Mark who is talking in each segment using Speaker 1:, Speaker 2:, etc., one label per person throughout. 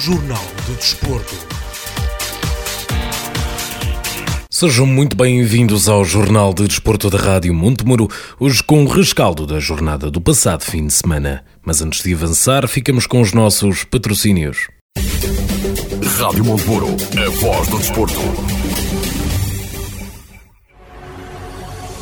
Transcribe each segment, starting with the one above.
Speaker 1: Jornal do Desporto.
Speaker 2: Sejam muito bem-vindos ao Jornal de Desporto da Rádio Montemuro, hoje com o rescaldo da jornada do passado fim de semana. Mas antes de avançar, ficamos com os nossos patrocínios.
Speaker 1: Rádio Montemuro, a voz do desporto.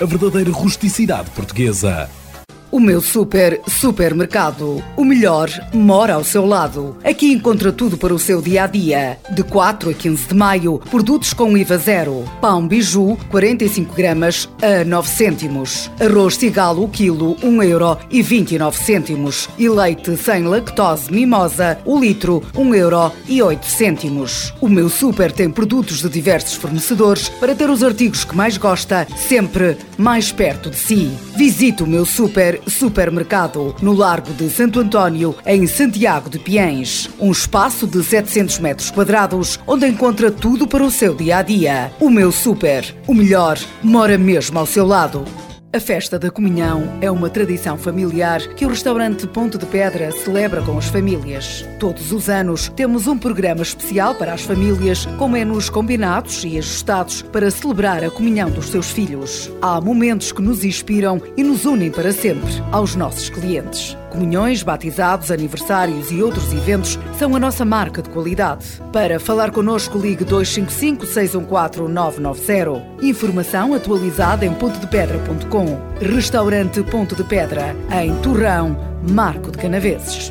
Speaker 1: a verdadeira rusticidade portuguesa.
Speaker 3: O meu super supermercado. O melhor mora ao seu lado. Aqui encontra tudo para o seu dia a dia. De 4 a 15 de maio, produtos com IVA zero. Pão biju, 45 gramas a 9 cêntimos. Arroz cigalo, quilo, 1 euro e 29 cêntimos. E leite sem lactose mimosa, o litro, 1 euro e 8 cêntimos. O meu super tem produtos de diversos fornecedores para ter os artigos que mais gosta, sempre mais perto de si. Visite o meu super supermercado no Largo de Santo António, em Santiago de Piens. Um espaço de 700 metros quadrados onde encontra tudo para o seu dia a dia. O meu super, o melhor, mora mesmo ao seu lado. A festa da comunhão é uma tradição familiar que o restaurante Ponto de Pedra celebra com as famílias. Todos os anos temos um programa especial para as famílias, com menus combinados e ajustados para celebrar a comunhão dos seus filhos. Há momentos que nos inspiram e nos unem para sempre aos nossos clientes. Comunhões, batizados, aniversários e outros eventos são a nossa marca de qualidade. Para falar connosco, ligue 255 614 990. Informação atualizada em pontodepedra.com. Restaurante Ponto de Pedra, em Torrão, Marco de Canaveses.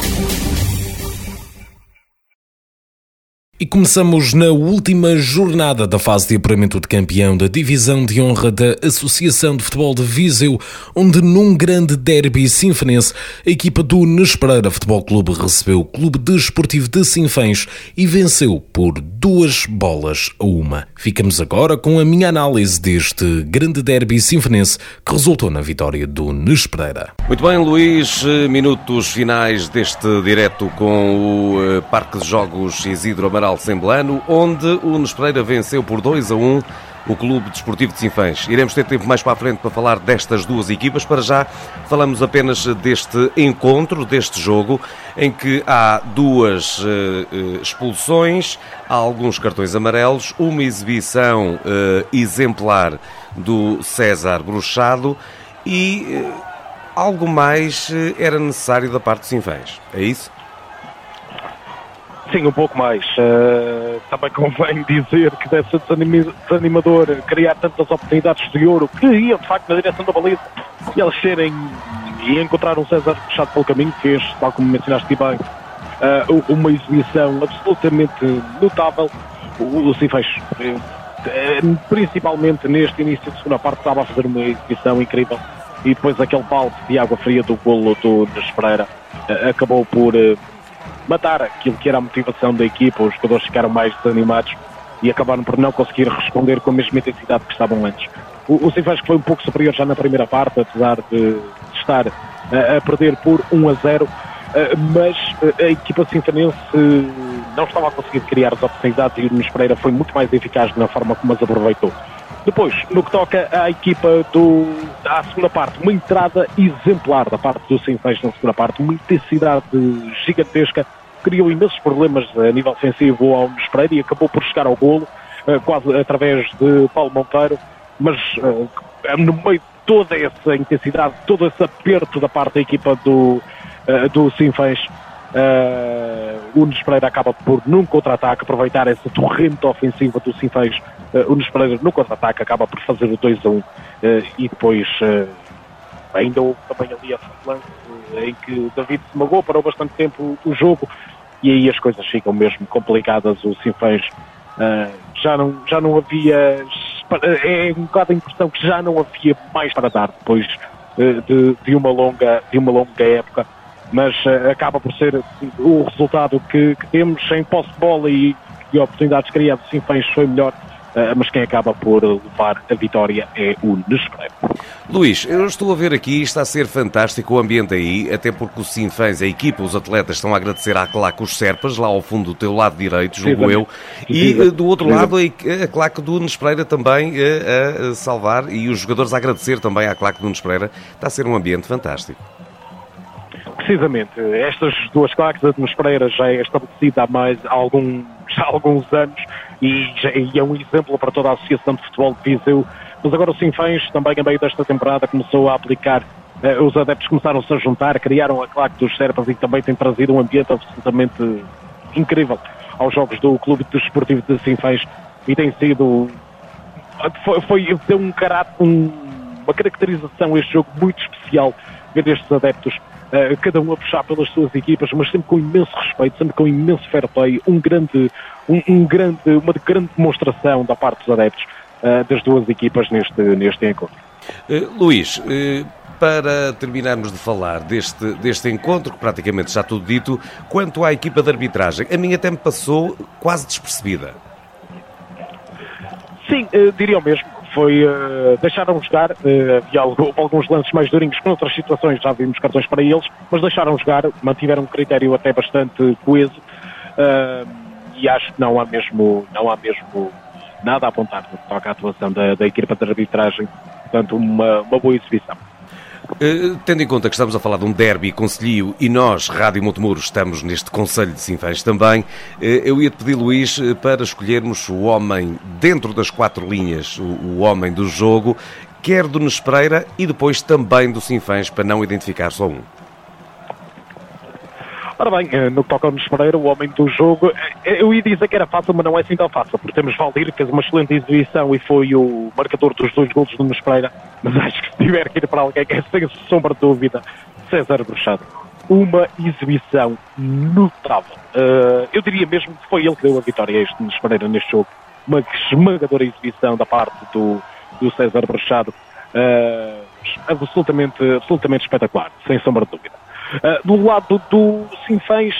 Speaker 2: E começamos na última jornada da fase de apuramento de campeão da Divisão de Honra da Associação de Futebol de Viseu, onde num grande derby sinfonense, a equipa do Nespereira Futebol Clube recebeu o Clube Desportivo de Sinfãs e venceu por duas bolas a uma. Ficamos agora com a minha análise deste grande derby sinfonense que resultou na vitória do Nespereira.
Speaker 4: Muito bem, Luís, minutos finais deste direto com o eh, Parque de Jogos Isidro Amaral Semblano, onde o Nespereira venceu por 2 a 1 o Clube Desportivo de Sinfãs. Iremos ter tempo mais para a frente para falar destas duas equipas. Para já, falamos apenas deste encontro, deste jogo, em que há duas uh, uh, expulsões, há alguns cartões amarelos, uma exibição uh, exemplar do César Bruxado e algo mais era necessário da parte de Sinfãs. É isso?
Speaker 5: Sim, um pouco mais. Uh, também convém dizer que deve ser desanimador criar tantas oportunidades de ouro que iam de facto na direção da baliza e eles serem e encontrar um César fechado pelo caminho, fez, tal como mencionaste bem, uh, uma exibição absolutamente notável. O, o uh, principalmente neste início de segunda parte, estava a fazer uma exibição incrível. e depois aquele balde de água fria do golo do Nunes Pereira uh, acabou por matar aquilo que era a motivação da equipa, os jogadores ficaram mais desanimados e acabaram por não conseguir responder com a mesma intensidade que estavam antes. O, o foi um pouco superior já na primeira parte, apesar de estar a perder por 1 a 0, mas a equipa sinfanense não estava a conseguir criar as oportunidades e o Nunes Pereira foi muito mais eficaz na forma como as aproveitou. Depois, no que toca à equipa do, à segunda parte, uma entrada exemplar da parte do Sinfãs na segunda parte, uma intensidade gigantesca, criou imensos problemas a nível ofensivo ao Nunes e acabou por chegar ao golo, eh, quase através de Paulo Monteiro, mas eh, no meio de toda essa intensidade, todo esse aperto da parte da equipa do, eh, do Sinfãs, Uh, o Nunes Pereira acaba por, num contra-ataque, aproveitar essa torrente ofensiva do Sinfãs. Uh, o Nunes Pereira, no contra-ataque, acaba por fazer o 2 a 1 uh, e depois uh, ainda houve também ali a lance em que David se magou, parou bastante tempo o jogo e aí as coisas ficam mesmo complicadas. O Sinfãs já, não, já não havia. É um bocado a impressão que já não havia mais para dar depois de, de, uma, longa, de uma longa época mas uh, acaba por ser o resultado que, que temos em posse de bola e, e oportunidades criadas, sim, foi melhor. Uh, mas quem acaba por levar a vitória é o Nespresso.
Speaker 4: Luís, eu estou a ver aqui, está a ser fantástico o ambiente aí, até porque o Sinfãs, a equipa, os atletas estão a agradecer à claque os Serpas, lá ao fundo do teu lado direito, julgo eu, e sim, do outro lado a, a claque do Nespreira também a, a, salvar e os jogadores a agradecer também à claque do Nespreira. Está a ser um ambiente fantástico.
Speaker 5: Precisamente. Estas duas claques, a de Pereira já é estabelecida há, mais, há, algum, já há alguns anos e, e, é um exemplo para toda a Associação de Futebol de Viseu. Mas agora o Sinfãs, também a meio desta temporada, começou a aplicar, eh, os adeptos começaram-se a juntar, criaram a claque dos Serpas e também tem trazido um ambiente absolutamente incrível aos jogos do Clube Desportivo de Sinfãs e tem sido, foi, foi deu um caráter, um, uma caracterização este jogo muito especial ver estes adeptos uh, cada um a puxar pelas suas equipas, mas sempre com imenso respeito, sempre com imenso fair play, um grande, um, um grande, uma grande demonstração da parte dos adeptos uh, das duas equipas neste, neste encontro.
Speaker 4: Uh, Luís, para terminarmos de falar deste, deste encontro, que praticamente está tudo dito, quanto à equipa de arbitragem, a minha até me passou quase despercebida.
Speaker 5: Sim, diria o mesmo foi uh, deixaram jogar, uh, havia alguns lances mais durinhos que noutras situações já vimos cartões para eles, mas deixaram jogar, mantiveram um critério até bastante coeso uh, e acho que não há mesmo, não há mesmo nada a apontar no que toca à atuação da, da equipa de arbitragem, portanto uma, uma boa exibição.
Speaker 4: Uh, tendo em conta que estamos a falar de um derby conselhio e nós, Rádio Montemuro, estamos neste Conselho de Sinfãs também, uh, eu ia-te pedir, Luís, uh, para escolhermos o homem dentro das quatro linhas, o, o homem do jogo, quer do Nespereira e depois também do Sinfãs, para não identificar só um.
Speaker 5: Ora bem, eh, no que toca ao Pereira, o homem do jogo, eh, eu ia dizer que era fácil, mas não é assim tão fácil, porque temos Valdir, que fez uma excelente exibição e foi o marcador dos dois golos do Pereira, mas acho que se tiver que ir para alguém que é sem sombra de dúvida, César Bruxado. Uma exibição notável. Uh, eu diria mesmo que foi ele que deu a vitória a este Pereira neste jogo. Uma esmagadora exibição da parte do, do César Bruxado. Uh, absolutamente, absolutamente espetacular, sem sombra de dúvida. Uh, do lado do Sinfãs,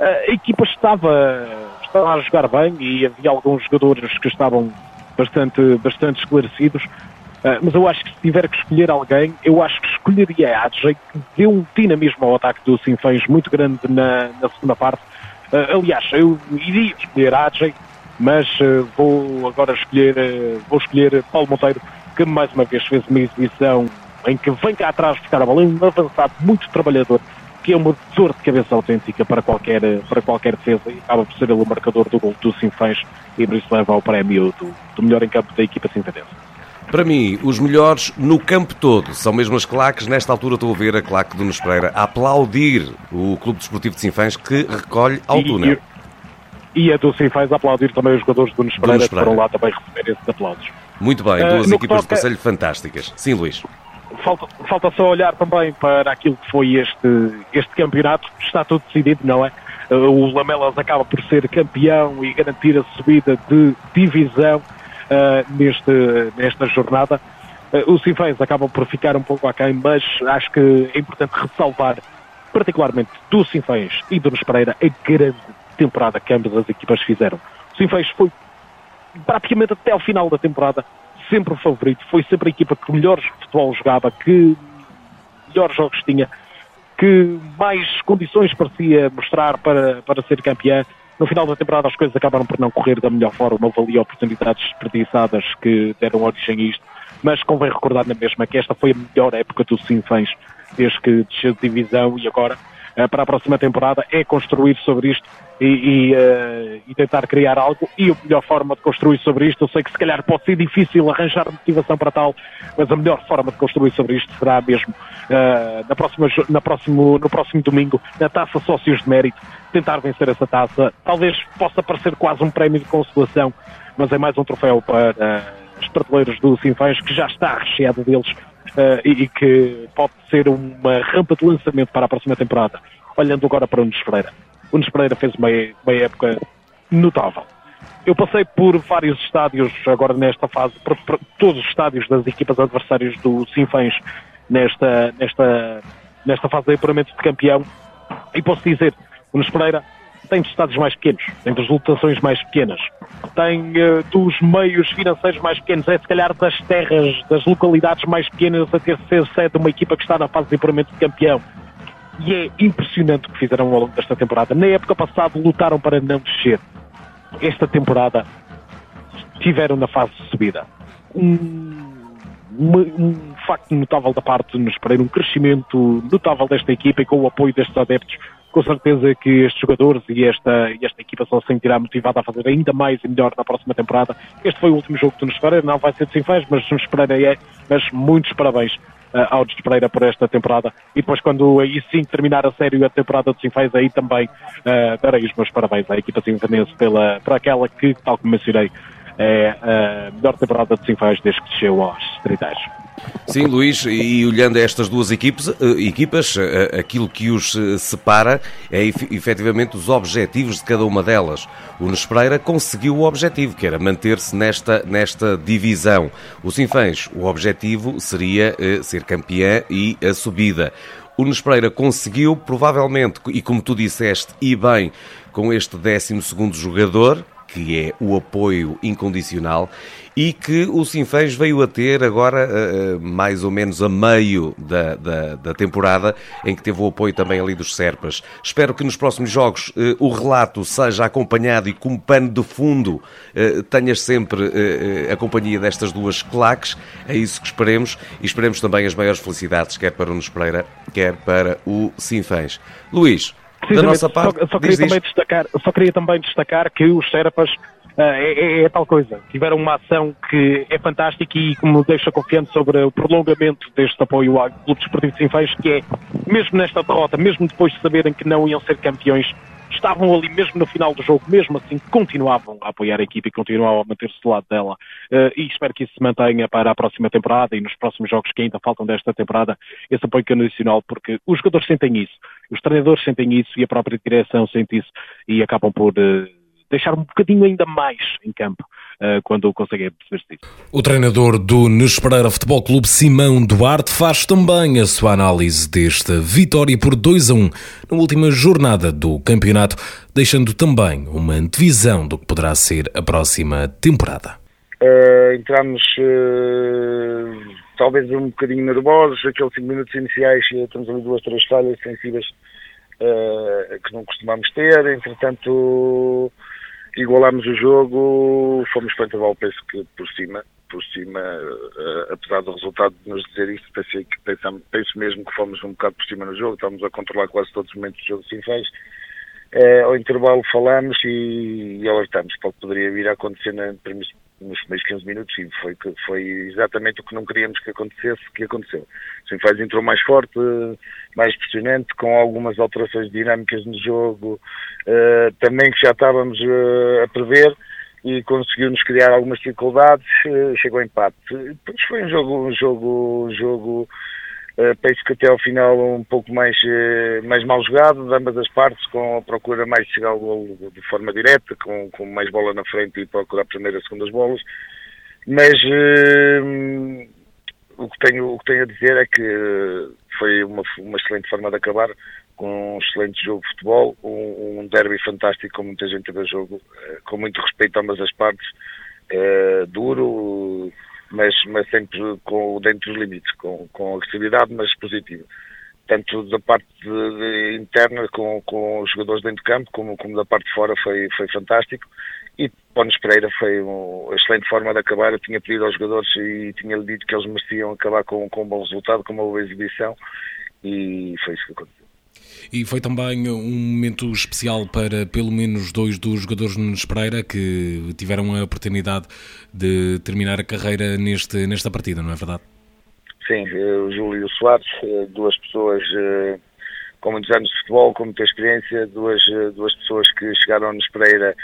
Speaker 5: uh, a equipa estava, estava a jogar bem e havia alguns jogadores que estavam bastante, bastante esclarecidos. Uh, mas eu acho que se tiver que escolher alguém, eu acho que escolheria a Adjei, que deu um dinamismo ao ataque do Sinfãs muito grande na, na segunda parte. aliás, eu iria escolher a Adjei, mas vou agora escolher, vou escolher Paulo Monteiro, que mais uma vez fez uma exibição em que vem cá atrás buscar a bola, é um avançado muito trabalhador, que é uma dor de cabeça autêntica para qualquer, para qualquer defesa e acaba por ser ele o marcador do gol do Sinfãs e por isso leva ao prémio do, do melhor em campo da equipa sinfadense.
Speaker 4: Para mim, os melhores no campo todo são mesmo as claques. Nesta altura estou a ver a claque do Nunes Pereira a aplaudir o Clube Desportivo de Sinfãs que recolhe ao
Speaker 5: e,
Speaker 4: túnel.
Speaker 5: E, e a do Sinfãs a aplaudir também os jogadores do Nunes Pereira, que foram lá também receber esses aplausos.
Speaker 4: Muito bem, uh, duas equipas toca... de conselho fantásticas. Sim, Luís
Speaker 5: falta, falta só olhar também para aquilo que foi este, este campeonato. Está tudo decidido, não é? O Lamelas acaba por ser campeão e garantir a subida de divisão uh, neste, nesta jornada. os Sinfãs acabam por ficar um pouco aquém, mas acho que é importante ressalvar, particularmente do Sinfãs e do Nunes Pereira, a grande temporada que ambas as equipas fizeram. O Sinfãs foi praticamente até ao final da temporada sempre o favorito, foi sempre a equipa que melhor futebol jogava, que melhores jogos tinha, que mais condições parecia mostrar para, para ser campeã. No final da temporada as coisas acabaram por não correr da melhor forma, houve ali oportunidades desperdiçadas que deram origem a isto, mas convém recordar na mesma que esta foi a melhor época do Sinfãs desde que desceu de divisão e agora para a próxima temporada é construir sobre isto e, e, uh, e, tentar criar algo. E a melhor forma de construir sobre isto, eu sei que se calhar pode ser difícil arranjar motivação para tal, mas a melhor forma de construir sobre isto será mesmo uh, na próxima, na próximo, no próximo domingo, na taça Sócios de Mérito, tentar vencer essa taça. Talvez possa parecer quase um prémio de consolação, mas é mais um troféu para os prateleiros do Sinfãs, que já está recheado deles. Uh, e, que pode ser uma rampa de lançamento para a próxima temporada. Olhando agora para o Nunes Pereira. O Nunes Pereira fez uma, uma época notável. Eu passei por vários estádios agora nesta fase, por, por todos os estádios das equipas adversárias do Sinfãs nesta, nesta, nesta fase de apuramento de campeão e posso dizer, o Nunes Pereira tem dos estádios mais pequenos, tem das lotações mais pequenas, tem uh, dos meios financeiros mais pequenos, é se calhar das terras, das localidades mais pequenas a ter ser sede de uma equipa que está na fase de apuramento de campeão e é impressionante o que fizeram ao longo desta temporada. Na época passada lutaram para não descer. Esta temporada estiveram na fase de subida. Um, um, um facto notável da parte de nos Pereira, um crescimento notável desta equipa e com o apoio destes adeptos, com certeza que estes jogadores e esta, e esta equipa só se sentirá motivada a fazer ainda mais e melhor na próxima temporada. Este foi o último jogo do Nunes Pereira, não vai ser de Sinfãs, mas Nunes Pereira é, mas muitos parabéns uh, ao Despereira por esta temporada. E depois, quando aí sim terminar a série a temporada de Sinfãs, aí também uh, darei os meus parabéns à equipa sinfanense pela, por aquela que, tal como mencionei, é a melhor temporada de Sinfãs desde que desceu aos distritais.
Speaker 4: Sim, Luís, e olhando estas duas equipes, eh, equipas, eh, aquilo que os eh, separa é efetivamente os objetivos de cada uma delas. O Nunes Pereira conseguiu o objetivo, que era manter-se nesta, nesta divisão. O Sinfãs, o objetivo seria ser campeã e a subida. O Nunes Pereira conseguiu, provavelmente, e como tu disseste, e bem, com este 12 jogador, que é o apoio incondicional e que o Sinfãs veio a ter agora uh, mais ou menos a meio da, da, da, temporada, em que teve o apoio também ali dos Serpas. Espero que nos próximos jogos uh, o relato seja acompanhado e como pano de fundo tenhas sempre a companhia destas duas claques. É isso que esperemos e esperemos também as maiores felicidades, quer para o Nunes Pereira, quer para o Sinfãs. Luís, da nossa parte.
Speaker 5: Só, só queria diz, também diz. destacar, só queria também destacar que os Serpas é, é, é, tal coisa. Tiveram uma ação que é fantástica e como deixa confiante sobre o prolongamento deste apoio ao Clube Desportivo de Sinfãs, que é, mesmo nesta derrota, mesmo depois de saberem que não iam ser campeões, estavam ali mesmo no final do jogo, mesmo assim continuavam a apoiar a equipe e continuavam a manter-se do lado dela. Uh, e espero que isso se mantenha para a próxima temporada e nos próximos jogos que ainda faltam desta temporada, esse apoio condicional, porque os jogadores sentem isso, os treinadores sentem isso e a própria direção sente isso e acabam por uh, deixar um bocadinho ainda mais em campo uh, quando conseguem perceber-se disso.
Speaker 2: O treinador do Nespereira Futebol Clube, Simão Duarte, faz também a sua análise desta vitória por 2 a 1 na última jornada do campeonato, deixando também uma antevisão do que poderá ser a próxima temporada.
Speaker 6: Uh, entramos uh, talvez um bocadinho nervosos, aqueles 5 minutos iniciais, temos ali duas, três falhas defensivas uh, que não costumamos ter, entretanto igualámos o jogo, fomos para intervalo, penso que por cima, por cima, uh, apesar do resultado de nos dizer isso, pensei que, pensamos, penso mesmo que fomos um bocado por cima no jogo, estávamos a controlar quase todos os momentos do jogo assim fez. Uh, ao intervalo falamos e, e alertamos para o que poderia vir a acontecer na, nos primeiros 15 minutos e foi, foi exatamente o que não queríamos que acontecesse, que aconteceu. O Sinfãs entrou mais forte, mais pressionante, com algumas alterações dinâmicas no jogo, uh, também que já estávamos uh, a prever e conseguiu-nos criar algumas dificuldades, uh, chegou a empate. Depois foi um jogo, um jogo, um jogo penso que até ao final um pouco mais, mais mal jogado, de ambas as partes, com a procura mais de chegar ao gol de forma direta, com, com mais bola na frente e procurar primeiro e segundas bolas. Mas o, que tenho, o que tenho a dizer é que foi uma, uma excelente forma de acabar com um excelente jogo de futebol, um, um derby fantástico com muita gente a jogo, uh, com muito respeito a ambas as partes, uh, duro, mas, mas sempre com, dentro dos limites, com, com agressividade, mas positivo. Tanto da parte de, de interna com, com os jogadores dentro de campo, como, como da parte de fora foi, foi fantástico. E Pones Pereira foi uma excelente forma de acabar. Eu tinha pedido aos jogadores e tinha-lhe dito que eles mereciam acabar com, com um bom resultado, com uma boa exibição, e foi isso que aconteceu.
Speaker 2: E foi também um momento especial para pelo menos dois dos jogadores Nunes Pereira que tiveram a oportunidade de terminar a carreira neste, nesta partida, não é verdade?
Speaker 6: Sim, eh, o Júlio e o Soares, eh, duas pessoas eh, com muitos anos de futebol, com muita experiência, duas, duas pessoas que chegaram a Nunes Pereira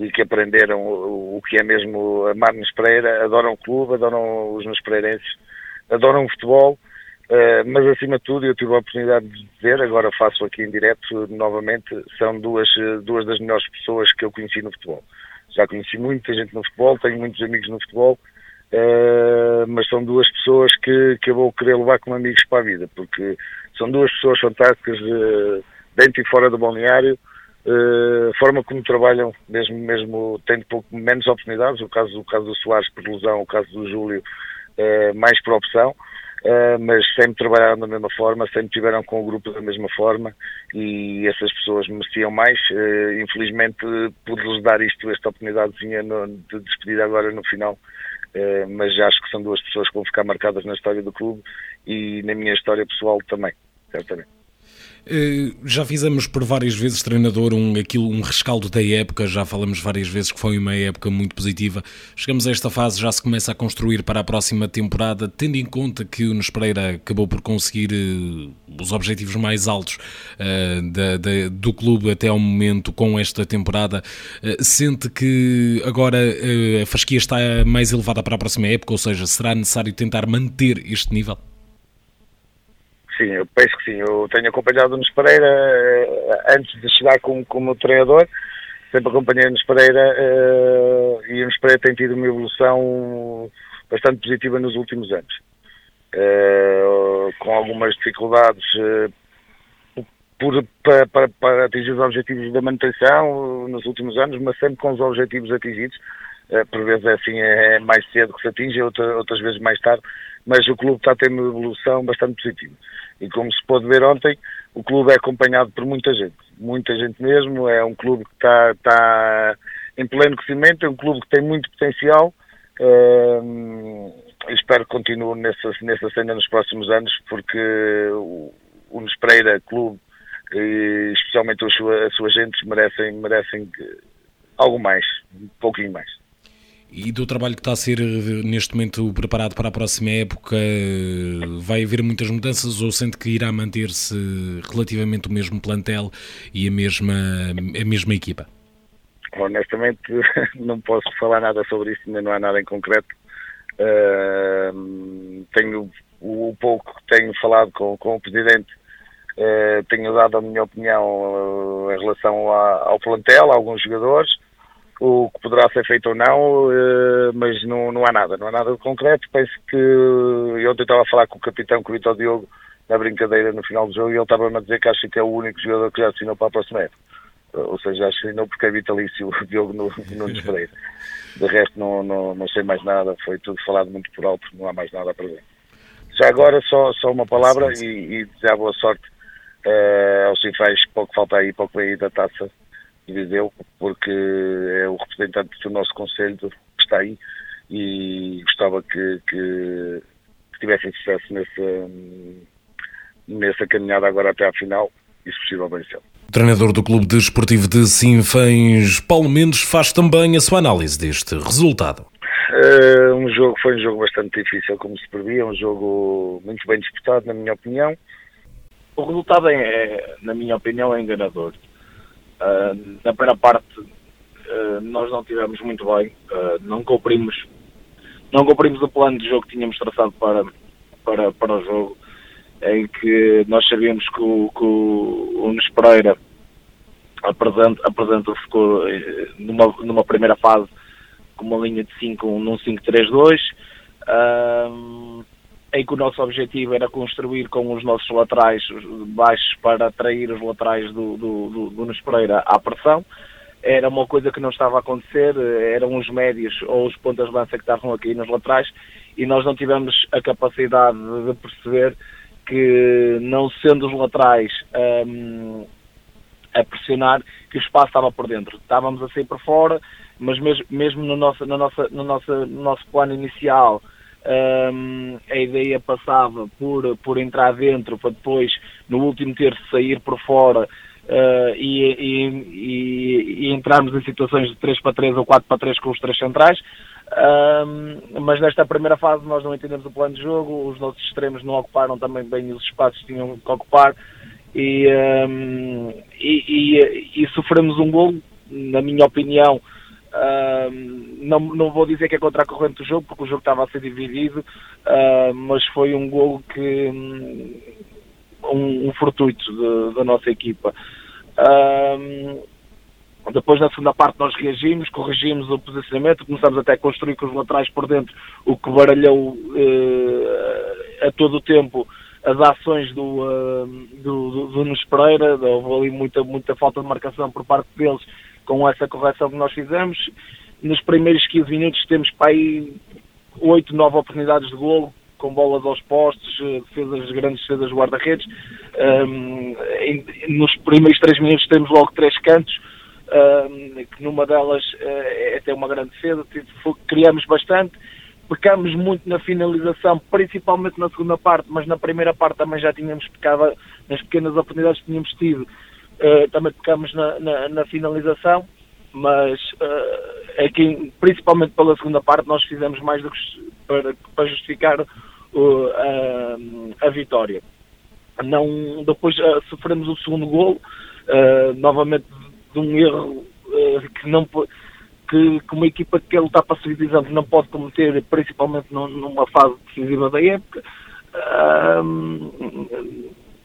Speaker 6: e que aprenderam o que é mesmo amar Nunes Pereira, adoram o clube, adoram os Nunes Pereirenses, adoram o futebol Uh, mas acima de tudo, eu tive a oportunidade de dizer, agora faço aqui em direto novamente, são duas, duas das melhores pessoas que eu conheci no futebol. Já conheci muita gente no futebol, tenho muitos amigos no futebol, uh, mas são duas pessoas que, que eu vou querer levar como amigos para a vida, porque são duas pessoas fantásticas uh, dentro e fora do balneário, a forma como trabalham, mesmo, mesmo tendo pouco menos oportunidades, o caso, o caso do Soares por lesão, o caso do Júlio mais por opção, Uh, mas sempre trabalharam da mesma forma, sempre tiveram com o grupo da mesma forma e essas pessoas mereciam mais. Infelizmente pude-lhes dar isto, esta oportunidadezinha no, de despedida agora no final, mas acho que são duas pessoas que vão ficar marcadas na história do clube e na minha história pessoal também, certamente.
Speaker 2: Eh, já fizemos por várias vezes, treinador, um, aquilo, um rescaldo da época, já falamos várias vezes que foi uma época muito positiva. Chegamos a esta fase, já se começa a construir para a próxima temporada, tendo em conta que o Nunes Pereira acabou por conseguir uh, os objetivos mais altos uh, da, da, do clube até ao momento com esta temporada. Uh, sente que agora a fasquia está mais elevada para a próxima época, ou seja, será necessário tentar manter este nível?
Speaker 6: Sim, eu penso que sim. Eu tenho acompanhado o Nunes Pereira uh, antes de chegar como, como treinador. Sempre acompanhei o Nunes Pereira uh, e o Nunes Pereira tem tido uma evolução bastante positiva nos últimos anos. Uh, com algumas dificuldades por, para, para, para, atingir os objetivos da manutenção nos últimos anos, mas sempre com os objetivos atingidos. por vezes é assim, é mais cedo que se atinge, outra, outras vezes mais tarde, mas o clube está a ter uma evolução bastante positiva. E como se pôde ver ontem, o clube é acompanhado por muita gente, muita gente mesmo. É um clube que está, está em pleno crescimento, é um clube que tem muito potencial. Uh, espero que continue nessa, nessa cena nos próximos anos, porque o, o Nespreira Clube, e especialmente a sua, a sua gente, merecem, merecem algo mais, um pouquinho mais.
Speaker 2: E do trabalho que está a ser eh, neste momento preparado para a próxima época, vai haver muitas mudanças ou sente que irá manter-se relativamente o mesmo plantel e a mesma, a mesma equipa?
Speaker 6: Honestamente, não posso falar nada sobre isso, ainda não há nada em concreto. Uh, tenho o pouco que tenho falado com, com o Presidente, uh, tenho dado a minha opinião uh, em relação a, ao plantel, a alguns jogadores o que poderá ser feito ou não, eh, mas não, não há nada, não há nada de concreto. Penso que eu ontem estava a falar com o capitão, com o Vitor Diogo, na brincadeira no final do jogo, e ele estava-me a dizer que acha que é o único jogador que já assinou para a próxima época. Ou seja, assinou porque é vitalício o Diogo no, no Pereira. De resto, não, não, não sei mais nada, foi tudo falado muito por alto, não há mais nada para ver. Já agora, só, só uma palavra e, e desejar boa sorte uh, aos Cifrais, pouco falta aí, pouco vem aí da taça Viseu, porque é o representante do nosso Conselho que está aí e gostava que, que, que tivessem sucesso nessa, nessa caminhada agora até à final e, se possível, vencê-lo.
Speaker 2: O treinador do Clube Desportivo de Sinfãs, Paulo Mendes, faz também a sua análise deste resultado.
Speaker 6: Uh, um jogo foi um jogo bastante difícil, como se previa, um jogo muito bem disputado, na minha opinião.
Speaker 7: O resultado, é, na minha opinião, é enganador. Uh, na primeira parte uh, nós não tivemos muito bem, uh, não cumprimos não cumprimos o plano de jogo que tínhamos traçado para, para, para o jogo, em que nós sabíamos que o, que o, o Nespereira apresenta, apresenta ficou numa, numa primeira fase com uma linha de 5 num 5-3-2 em que o nosso objetivo era construir com os nossos laterais baixos para atrair os laterais do, do, do, do Nunes Pereira à pressão. Era uma coisa que não estava a acontecer, eram os médios ou os pontas de lança que estavam aqui nos laterais e nós não tivemos a capacidade de perceber que, não sendo os laterais um, a pressionar, que o espaço estava por dentro. Estávamos a sair por fora, mas mesmo, mesmo no, nosso, no, nosso, no, nosso, no nosso plano inicial, um, a ideia passava por, por entrar dentro para depois, no último terço, sair por fora uh, e, e, e, e, entrarmos em situações de 3 para 3 ou 4 para 3 com os três centrais. Um, mas nesta primeira fase nós não entendemos o plano de jogo, os nossos extremos não ocuparam também bem os espaços que tinham que ocupar e, um, e, e, e, sofremos um gol, na minha opinião, não, não vou dizer que é contra a corrente do jogo, porque o jogo estava a ser dividido, uh, mas foi um gol que um, um fortuito da nossa equipa. Depois, na segunda parte, nós reagimos, corrigimos o posicionamento, começamos até a construir com os laterais por dentro, o que baralhou uh, a todo o tempo as ações do, uh, do, do, do Nunes Pereira. Houve ali muita, muita falta de marcação por parte deles com essa correção que nós fizemos. Nos primeiros 15 minutos temos para aí 8, 9 oportunidades de golo, com bolas aos postos, eh, defesas, grandes defesas guarda-redes. Um, nos primeiros 3 minutos temos logo 3 cantos que numa delas eh, é até uma grande defesa, criamos bastante, pecamos muito na finalização, principalmente na segunda parte, mas na primeira parte também já tínhamos pecado, nas pequenas oportunidades que tínhamos tido, eh, também pecamos na, na, na finalização, mas uh, aqui, principalmente pela segunda parte, nós fizemos mais do que para, para justificar uh, a, a vitória. Não, depois uh, sofremos o segundo gol, novamente de um erro que não que, que uma equipa que quer lutar para a divisão não pode cometer, principalmente numa fase decisiva da época.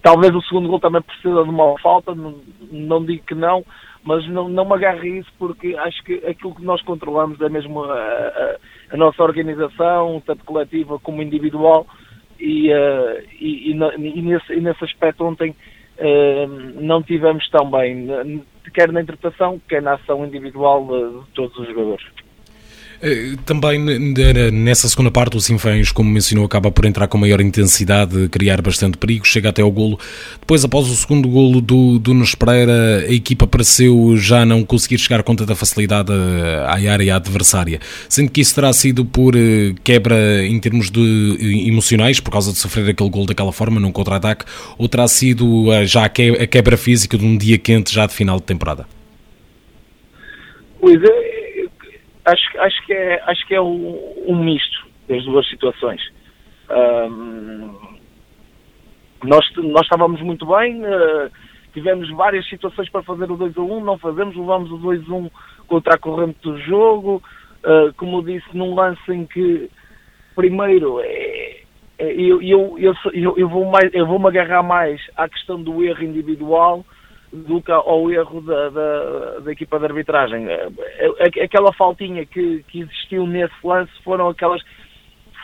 Speaker 7: Talvez o segundo gol também precisa de uma falta, não, não digo que não, mas não, não me agarre isso porque acho que aquilo que nós controlamos é mesmo a, a, a nossa organização, tanto coletiva como individual, e, uh, e, e, e, nesse, e nesse aspecto ontem uh, não tivemos tão bem quer na interpretação, quer na ação individual de todos os jogadores.
Speaker 2: Eh, também nessa segunda parte, o Sinfãs, como mencionou, acaba por entrar com maior intensidade, criar bastante perigo, chega até ao golo. Depois, após o segundo golo do, do Nunes Pereira, a equipa pareceu já não conseguir chegar com tanta facilidade à área adversária. Sendo que isso terá sido por eh, quebra em termos de emocionais, por causa de sofrer aquele golo daquela forma, num contra-ataque, ou terá sido eh, já a quebra física de um dia quente já de final de temporada?
Speaker 7: Pois é, acho, acho que é, acho que é um, um misto das duas situações. Um, nós, nós estávamos muito bem, uh, tivemos várias situações para fazer o 2 a 1, não fazemos, levamos o 2 a 1 contra a corrente do jogo, uh, como disse, num lance em que primeiro é, é, eu, eu, eu, eu, vou mais, eu vou me agarrar mais à questão do erro individual do que ao erro da, da, da, equipa de arbitragem. É, é, aquela faltinha que, que existiu nesse lance foram aquelas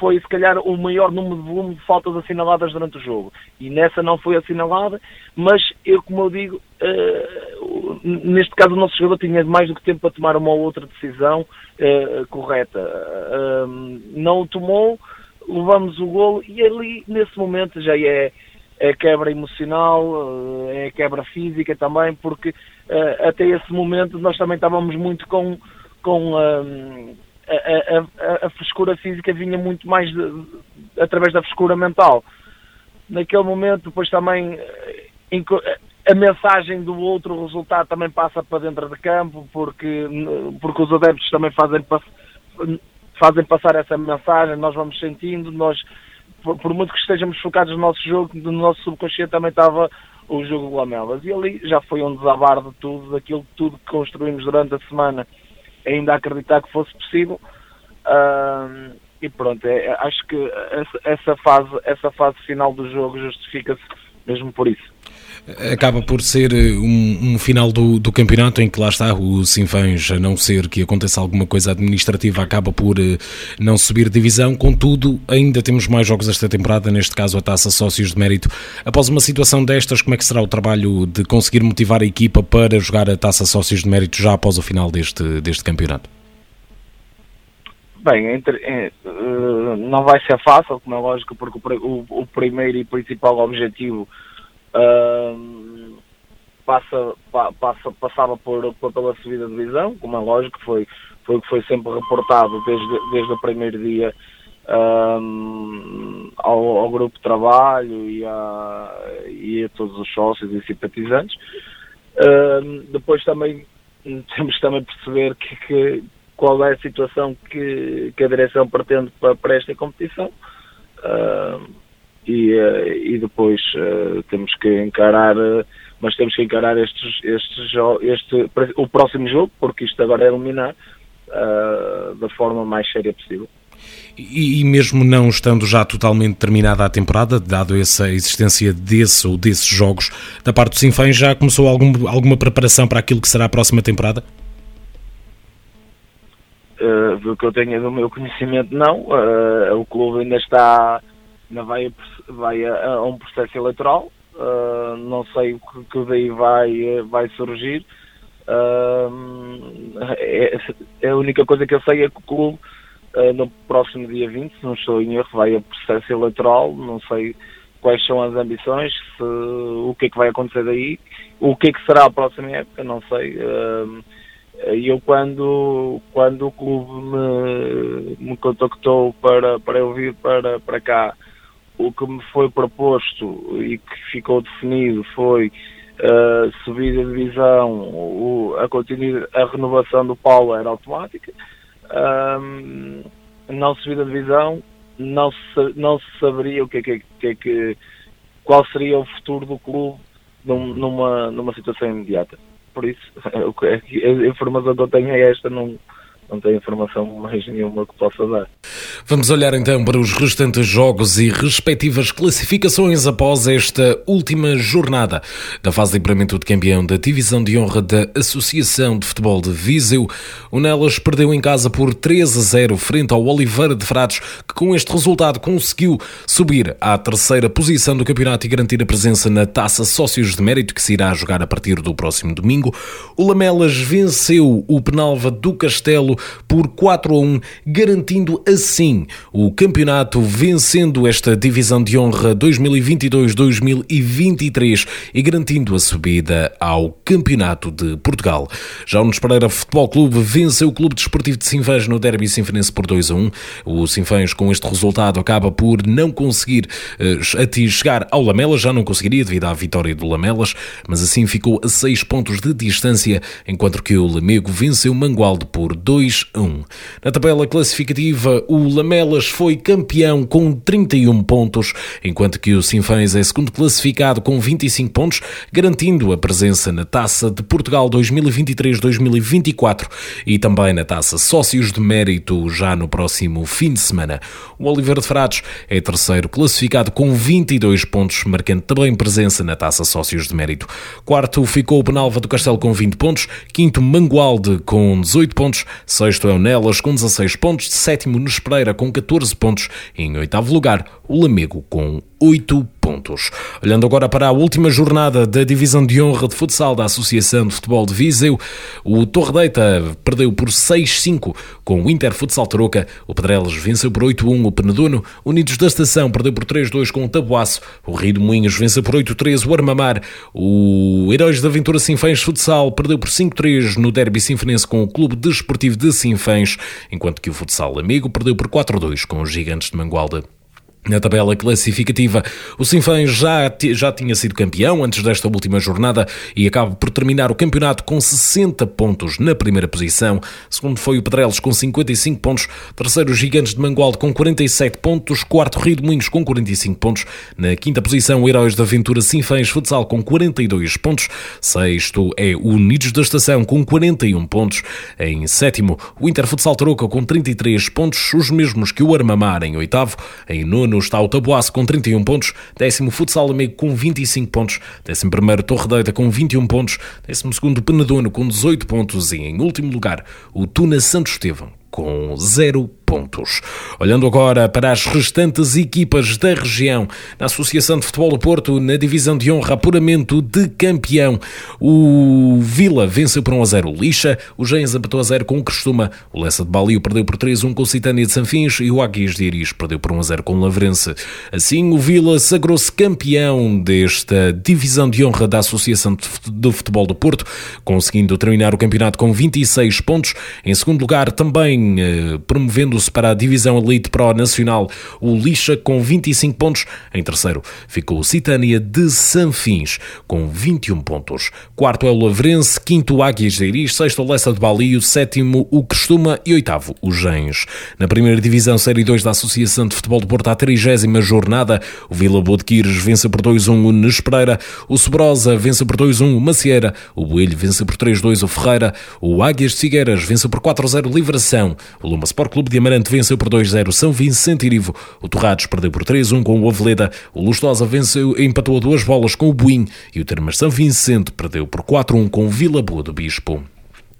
Speaker 7: foi se calhar o maior número de volume de faltas assinaladas durante o jogo. E nessa não foi assinalada, mas eu, como eu digo, uh, neste caso o nosso jogador tinha mais do que tempo para tomar uma ou outra decisão uh, correta. Uh, não o tomou, levamos o golo e ali, nesse momento, já é é quebra emocional, eh, é quebra física também, porque eh, até esse momento nós também estávamos muito com, com um, a, a, a, frescura física vinha muito mais de, através da frescura mental. Naquele momento, depois também eh, a mensagem do outro resultado também passa para dentro de campo, porque, porque os adeptos também fazem, fazem passar essa mensagem, nós vamos sentindo, nós por, muito que estejamos focados no nosso jogo, no nosso subconsciente também estava o jogo de Lamelas. E ali já foi um desabar de tudo, daquilo tudo que construímos durante a semana, ainda acreditar que fosse possível. Uh, e pronto, é, é, acho que essa, essa, fase, essa fase final do jogo justifica-se mesmo por isso.
Speaker 2: Acaba por ser eh, um, um, final do, do campeonato em que lá está o Sinfãs, a não ser que aconteça alguma coisa administrativa, acaba por uh, não subir divisão. Contudo, ainda temos mais jogos esta temporada, neste caso a Taça Sócios de Mérito. Após uma situação destas, como é que será o trabalho de conseguir motivar a equipa para jogar a Taça Sócios de Mérito já após o final deste, deste campeonato?
Speaker 7: Bem, entre, é, não vai ser fácil, como é lógico, porque o, o primeiro e principal objetivo passa, pa, passa, passava por, por, pela subida de divisão, como é lógico, foi, foi o que foi sempre reportado desde, desde o primeiro dia uh, ao, ao, grupo de trabalho e a, e a todos os sócios e simpatizantes. Uh, depois também temos também perceber que, que, qual é a situação que, que a direção pretende para, para esta competição. Uh, e, eh, e depois uh, temos que encarar, uh, mas temos que encarar estes, estes, este, o próximo jogo, porque isto agora é eliminar uh, da forma mais séria possível.
Speaker 2: E, e, mesmo não estando já totalmente terminada a temporada, dado essa existência desse ou desses jogos, da parte do Sinfãs já começou algum, alguma preparação para aquilo que será a próxima temporada?
Speaker 7: Uh, do que eu tenho do meu conhecimento, não. Uh, o clube ainda está ainda vai, vai a, a um processo eleitoral, uh, não sei o que, que, daí vai, vai surgir. Uh, é, a única coisa que eu sei é que o clube uh, no próximo dia 20, se não estou em erro, vai a processo eleitoral, não sei quais são as ambições, se, o que é que vai acontecer daí, o que é que será a próxima época, não sei. E eu quando, quando o clube me, me contactou para, para eu vir para, para cá o que me foi proposto e que ficou definido foi a uh, subida de divisão, o, a, a renovação do Paulo era automática, não subida de divisão, não se, não se saberia o que é que, que, é que qual seria o futuro do clube num, numa, numa situação imediata. Por isso, a informação que eu tenho é esta, não, não tenho informação mais nenhuma que possa dar.
Speaker 2: Vamos olhar então para os restantes jogos e respectivas classificações após esta última jornada da fase de livramento de campeão da Divisão de Honra da Associação de Futebol de Viseu. O Nelas perdeu em casa por 3 a 0 frente ao Oliveira de Frades, que com este resultado conseguiu subir à terceira posição do campeonato e garantir a presença na Taça Sócios de Mérito, que se irá jogar a partir do próximo domingo. O Lamelas venceu o Penalva do Castelo por 4 a 1, garantindo assim o campeonato, vencendo esta divisão de honra 2022-2023 e garantindo a subida ao Campeonato de Portugal. Já o Nunes Futebol Clube venceu o Clube Desportivo de Sinfãs no Derby Sinfanense por 2 a 1. O Sinfãs, com este resultado, acaba por não conseguir uh, chegar ao Lamelas, já não conseguiria devido à vitória do Lamelas, mas assim ficou a 6 pontos de distância, enquanto que o Lamego venceu Mangualde por 2 2 a 1. Na tabela classificativa, o Lamelas foi campeão com 31 pontos, enquanto que o Sinfãs é segundo classificado com 25 pontos, garantindo a presença na Taça de Portugal 2023-2024 e também na Taça Sócios de Mérito já no próximo fim de semana. O Oliveira de Frades é terceiro classificado com 22 pontos, marcando também presença na Taça Sócios de Mérito. Quarto ficou o Penalva do Castelo com 20 pontos, quinto Mangualde com 18 pontos, Sexto é o Nelas com 16 pontos, sétimo Nespereira com 14 pontos. E em oitavo lugar o Lamego com 8 pontos. Olhando agora para a última jornada da Divisão de Honra de Futsal da Associação de Futebol de Viseu, o Torre Deita perdeu por 6-5 com o Inter Futsal Troca, o Pedrelos venceu por 8-1 o Penedono, Unidos da Estação perdeu por 3-2 com o Tabuaço, o Rio de Moinhos venceu por 8-3 o Armamar, o Heróis da Aventura Sinfãs Futsal perdeu por 5-3 no Derby Sinfonense com o Clube Desportivo de Sinfãs, enquanto que o Futsal Amigo perdeu por 4-2 com os Gigantes de Mangualda. Na tabela classificativa, o Sinfãs já, já tinha sido campeão antes desta última jornada e acaba por terminar o campeonato com 60 pontos na primeira posição. Segundo foi o Pedrelos com 55 pontos. Terceiro, os Gigantes de Mangualde com 47 pontos. Quarto, Rio de Moinhos com 45 pontos. Na quinta posição, o Heróis da Aventura Sinfãs Futsal com 42 pontos. Sexto é o Unidos da Estação com 41 pontos. Em sétimo, o Inter Futsal Tarouca com 33 pontos, os mesmos que o Armamar em oitavo. Em nono, nono está o Taboaço com 31 pontos, décimo Futsal Amigo com 25 pontos, décimo primeiro Torre Deita com 21 pontos, décimo segundo Penedono com 18 pontos e em último lugar o Tuna Santo Estevão com 0 pontos. Olhando agora para as restantes equipas da região, na Associação de Futebol do Porto, na divisão de honra, apuramento de campeão, o Vila venceu por 1 a 0 o Lixa, o Gens abatou a 0 com o Crestuma, o Lessa de Balio perdeu por 3 a 1 com o Citânia de Sanfins e o Águias de Iris perdeu por 1 a 0 com o Lavrense. Assim, o Vila sagrou-se campeão desta divisão de honra da Associação de Futebol do Porto, conseguindo terminar o campeonato com 26 pontos. Em segundo lugar, também eh, promovendo se para a divisão Elite Pro Nacional o Lixa com 25 pontos. Em terceiro ficou o Citânia de Sanfins com 21 pontos. Quarto é o Lavrense, quinto o Águias de Iris, sexto o Lessa de Balio, sétimo o Costuma e oitavo o Gens. Na primeira divisão Série 2 da Associação de Futebol de Porto, à 30 jornada, o Vila Boa vence por 2-1 o Nespereira, o Sobrosa vence por 2-1 o Macieira, o Boelho vence por 3-2 o Ferreira, o Águias de Figueiras vence por 4-0 Livração, o Luma Sport Clube de Amarante venceu por 2-0 São Vicente Irivo. O Torrados perdeu por 3-1 com o Aveleda. O Lustosa venceu, empatou a duas bolas com o Buim. E o Termas São Vicente perdeu por 4-1 com o Vila Boa do Bispo.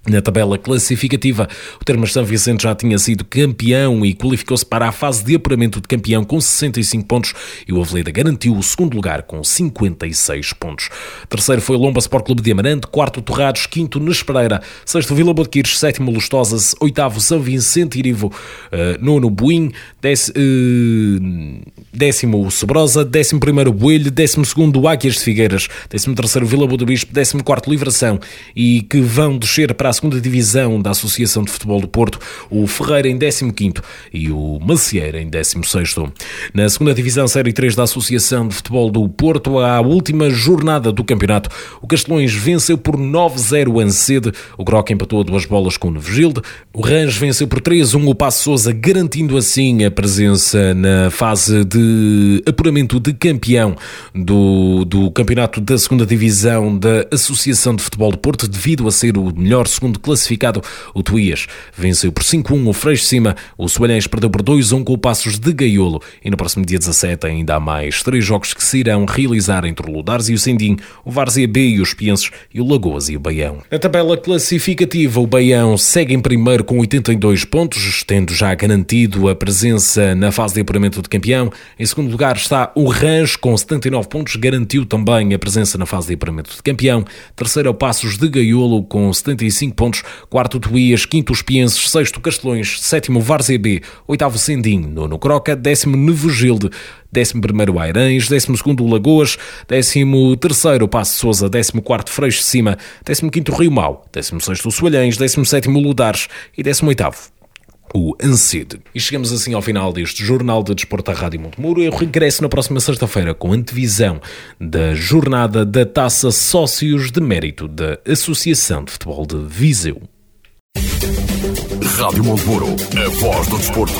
Speaker 2: Na tabela classificativa, o Termas São Vicente já tinha sido campeão e qualificou-se para a fase de apuramento de campeão com 65 pontos e o Aveleda garantiu o segundo lugar com 56 pontos. Terceiro foi o Lomba Sport Clube de Amarante, quarto Torrados, quinto Nespereira, sexto Vila Botequires, sétimo Lustosas, oitavo São Vicente Irivo, uh, nono Buim, dec, uh, décimo Sobrosa, décimo primeiro Boelho, décimo segundo Águias de Figueiras, décimo terceiro Vila Boa do Bispo, décimo quarto Livração e que vão descer para a segunda divisão da Associação de Futebol do Porto, o Ferreira em 15º e o Macieira em 16º. Na segunda divisão Série 3 da Associação de Futebol do Porto, à última jornada do campeonato, o Castelões venceu por 9-0 o Ancede, o Groc empatou duas bolas com o Nevegilde, o Range venceu por 3-1 o Passo Sousa, garantindo assim a presença na fase de apuramento de campeão do, do campeonato da segunda divisão da Associação de Futebol do Porto, devido a ser o melhor segundo classificado, o Tuías venceu por 5-1 o Freixo de Cima, o Soalhães perdeu por 2-1 com o Passos de Gaiolo e no próximo dia 17 ainda há mais três jogos que se irão realizar entre o Ludares e o Sendim, o Várzea B e os Pienses e o Lagoas e o Baião. Na tabela classificativa, o Baião segue em primeiro com 82 pontos, tendo já garantido a presença na fase de apuramento de campeão. Em segundo lugar está o Ranch com 79 pontos, garantiu também a presença na fase de apuramento de campeão. Terceiro é o Passos de Gaiolo com 75 25 pontos, quarto Tuías, quinto os sexto Castelões, sétimo Várzea B, oitavo Sendim, nono Croca, décimo Nevogilde, décimo primeiro Airães, décimo segundo Lagoas, décimo terceiro Passo Sousa, décimo quarto Freixo de Cima, décimo quinto Rio Mau, décimo sexto Soalhães, décimo sétimo Ludares. E décimo oitavo o ANSED. E chegamos assim ao final deste Jornal de Desporto da Rádio Montemuro. Eu regresso na próxima sexta-feira com antevisão da jornada da Taça Sócios de Mérito da Associação de Futebol de Viseu.
Speaker 8: Rádio Montemuro, a voz do desporto.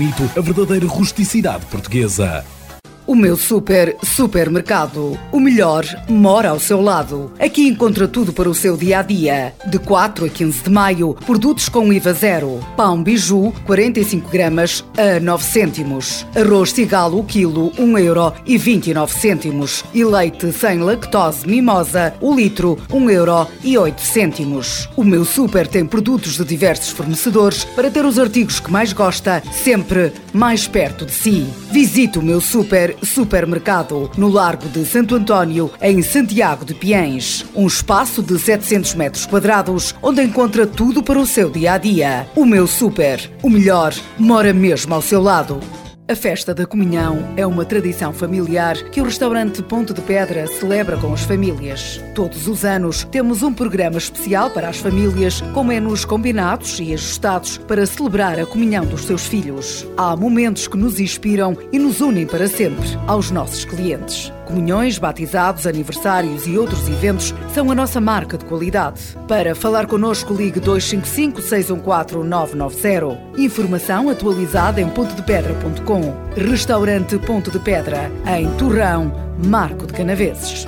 Speaker 1: a verdadeira rusticidade portuguesa.
Speaker 3: O meu super supermercado. O melhor mora ao seu lado. Aqui encontra tudo para o seu dia a dia. De 4 a 15 de maio, produtos com IVA zero. Pão biju, 45 gramas a 9 cêntimos. Arroz cigalo, quilo, 1 euro e 29 cêntimos. E leite sem lactose mimosa, o litro, 1 euro e 8 cêntimos. O meu super tem produtos de diversos fornecedores para ter os artigos que mais gosta, sempre mais perto de si. Visite o meu super supermercado no Largo de Santo António, em Santiago de Piens. Um espaço de 700 metros quadrados onde encontra tudo para o seu dia a dia. O meu super, o melhor, mora mesmo ao seu lado. A festa da comunhão é uma tradição familiar que o restaurante Ponto de Pedra celebra com as famílias. Todos os anos temos um programa especial para as famílias, com menus combinados e ajustados para celebrar a comunhão dos seus filhos. Há momentos que nos inspiram e nos unem para sempre aos nossos clientes. Comunhões, batizados, aniversários e outros eventos são a nossa marca de qualidade. Para falar connosco, ligue 255 614 990. Informação atualizada em pontodepedra.com. Restaurante Ponto de Pedra, em Torrão, Marco de Canaveses.